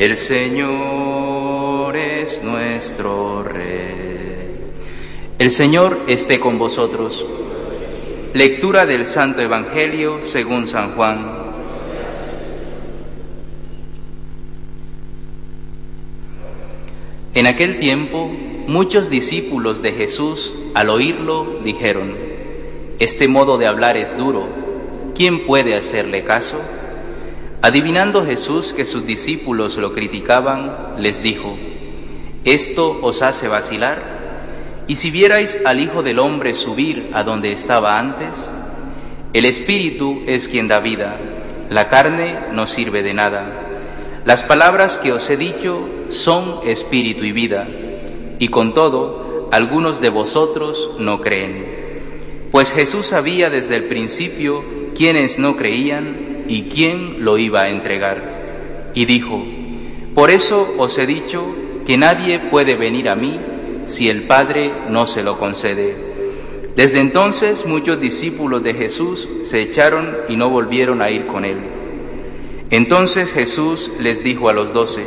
El Señor es nuestro Rey. El Señor esté con vosotros. Lectura del Santo Evangelio según San Juan. En aquel tiempo, muchos discípulos de Jesús, al oírlo, dijeron, Este modo de hablar es duro, ¿quién puede hacerle caso? Adivinando Jesús que sus discípulos lo criticaban, les dijo, ¿esto os hace vacilar? ¿Y si vierais al Hijo del Hombre subir a donde estaba antes? El Espíritu es quien da vida, la carne no sirve de nada. Las palabras que os he dicho son espíritu y vida, y con todo, algunos de vosotros no creen. Pues Jesús sabía desde el principio quiénes no creían y quién lo iba a entregar. Y dijo, por eso os he dicho que nadie puede venir a mí si el Padre no se lo concede. Desde entonces muchos discípulos de Jesús se echaron y no volvieron a ir con él. Entonces Jesús les dijo a los doce,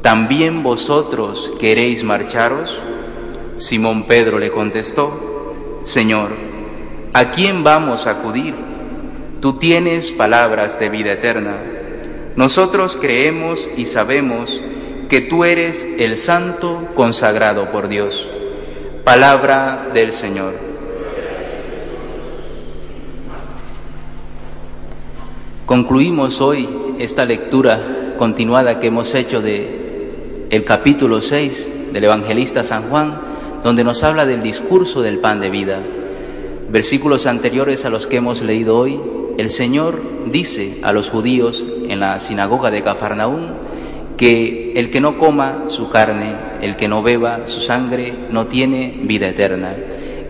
¿también vosotros queréis marcharos? Simón Pedro le contestó, Señor, ¿a quién vamos a acudir? Tú tienes palabras de vida eterna. Nosotros creemos y sabemos que tú eres el santo consagrado por Dios. Palabra del Señor. Concluimos hoy esta lectura continuada que hemos hecho de el capítulo 6 del evangelista San Juan, donde nos habla del discurso del pan de vida. Versículos anteriores a los que hemos leído hoy, el Señor dice a los judíos en la sinagoga de Cafarnaún que el que no coma su carne, el que no beba su sangre, no tiene vida eterna.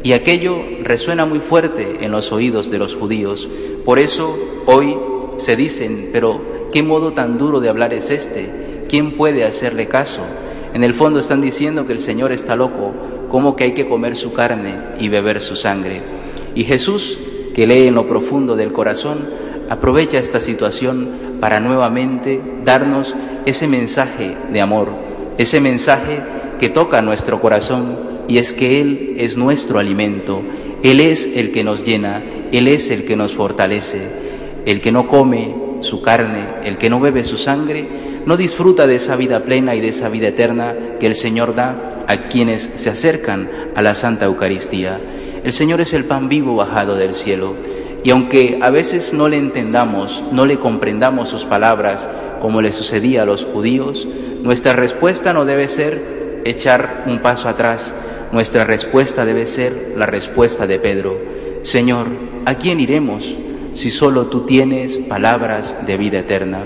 Y aquello resuena muy fuerte en los oídos de los judíos. Por eso hoy se dicen, pero ¿qué modo tan duro de hablar es este? ¿Quién puede hacerle caso? En el fondo están diciendo que el Señor está loco, como que hay que comer su carne y beber su sangre. Y Jesús, que lee en lo profundo del corazón, aprovecha esta situación para nuevamente darnos ese mensaje de amor, ese mensaje que toca nuestro corazón y es que Él es nuestro alimento, Él es el que nos llena, Él es el que nos fortalece. El que no come su carne, el que no bebe su sangre, no disfruta de esa vida plena y de esa vida eterna que el Señor da a quienes se acercan a la Santa Eucaristía. El Señor es el pan vivo bajado del cielo. Y aunque a veces no le entendamos, no le comprendamos sus palabras, como le sucedía a los judíos, nuestra respuesta no debe ser echar un paso atrás, nuestra respuesta debe ser la respuesta de Pedro. Señor, ¿a quién iremos? si solo tú tienes palabras de vida eterna.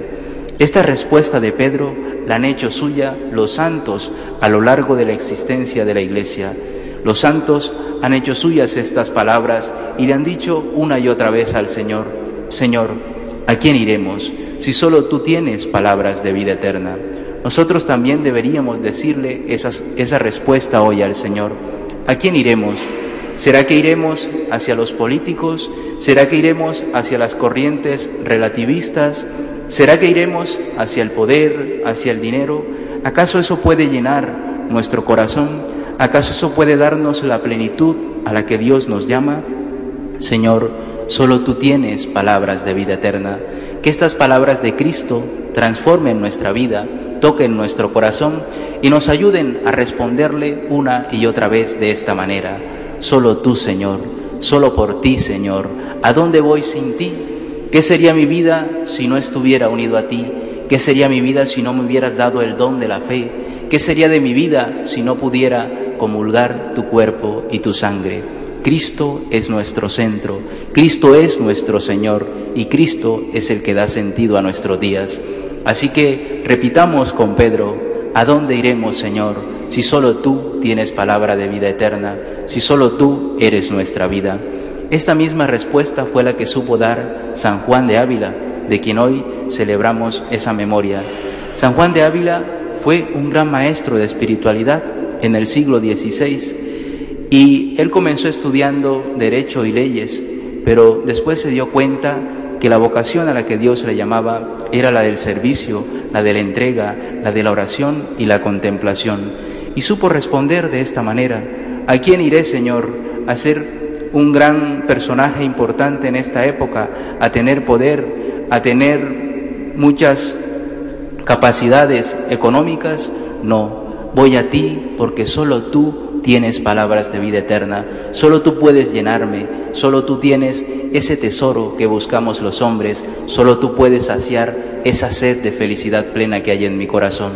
Esta respuesta de Pedro la han hecho suya los santos a lo largo de la existencia de la Iglesia. Los santos han hecho suyas estas palabras y le han dicho una y otra vez al Señor, Señor, ¿a quién iremos si solo tú tienes palabras de vida eterna? Nosotros también deberíamos decirle esa respuesta hoy al Señor. ¿A quién iremos ¿Será que iremos hacia los políticos? ¿Será que iremos hacia las corrientes relativistas? ¿Será que iremos hacia el poder, hacia el dinero? ¿Acaso eso puede llenar nuestro corazón? ¿Acaso eso puede darnos la plenitud a la que Dios nos llama? Señor, solo tú tienes palabras de vida eterna. Que estas palabras de Cristo transformen nuestra vida, toquen nuestro corazón y nos ayuden a responderle una y otra vez de esta manera. Solo tú, Señor, solo por ti, Señor. ¿A dónde voy sin ti? ¿Qué sería mi vida si no estuviera unido a ti? ¿Qué sería mi vida si no me hubieras dado el don de la fe? ¿Qué sería de mi vida si no pudiera comulgar tu cuerpo y tu sangre? Cristo es nuestro centro, Cristo es nuestro Señor y Cristo es el que da sentido a nuestros días. Así que repitamos con Pedro, ¿a dónde iremos, Señor, si solo tú tienes palabra de vida eterna, si solo tú eres nuestra vida? Esta misma respuesta fue la que supo dar San Juan de Ávila, de quien hoy celebramos esa memoria. San Juan de Ávila fue un gran maestro de espiritualidad en el siglo XVI y él comenzó estudiando derecho y leyes, pero después se dio cuenta que la vocación a la que Dios le llamaba era la del servicio, la de la entrega, la de la oración y la contemplación. Y supo responder de esta manera, ¿a quién iré, Señor, a ser un gran personaje importante en esta época, a tener poder, a tener muchas capacidades económicas, no, voy a ti porque solo tú tienes palabras de vida eterna, solo tú puedes llenarme, solo tú tienes ese tesoro que buscamos los hombres, solo tú puedes saciar esa sed de felicidad plena que hay en mi corazón.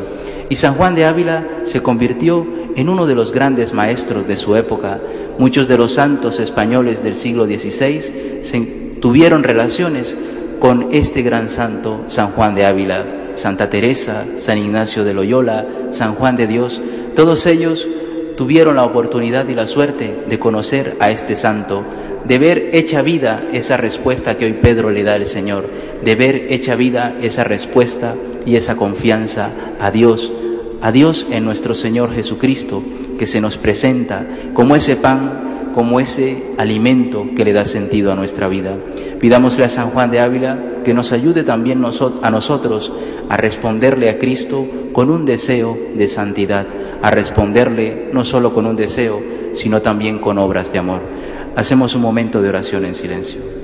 Y San Juan de Ávila se convirtió en uno de los grandes maestros de su época, Muchos de los santos españoles del siglo XVI tuvieron relaciones con este gran santo, San Juan de Ávila, Santa Teresa, San Ignacio de Loyola, San Juan de Dios. Todos ellos tuvieron la oportunidad y la suerte de conocer a este santo, de ver hecha vida esa respuesta que hoy Pedro le da al Señor, de ver hecha vida esa respuesta y esa confianza a Dios, a Dios en nuestro Señor Jesucristo, que se nos presenta como ese pan, como ese alimento que le da sentido a nuestra vida. Pidámosle a San Juan de Ávila que nos ayude también a nosotros a responderle a Cristo con un deseo de santidad, a responderle no solo con un deseo, sino también con obras de amor. Hacemos un momento de oración en silencio.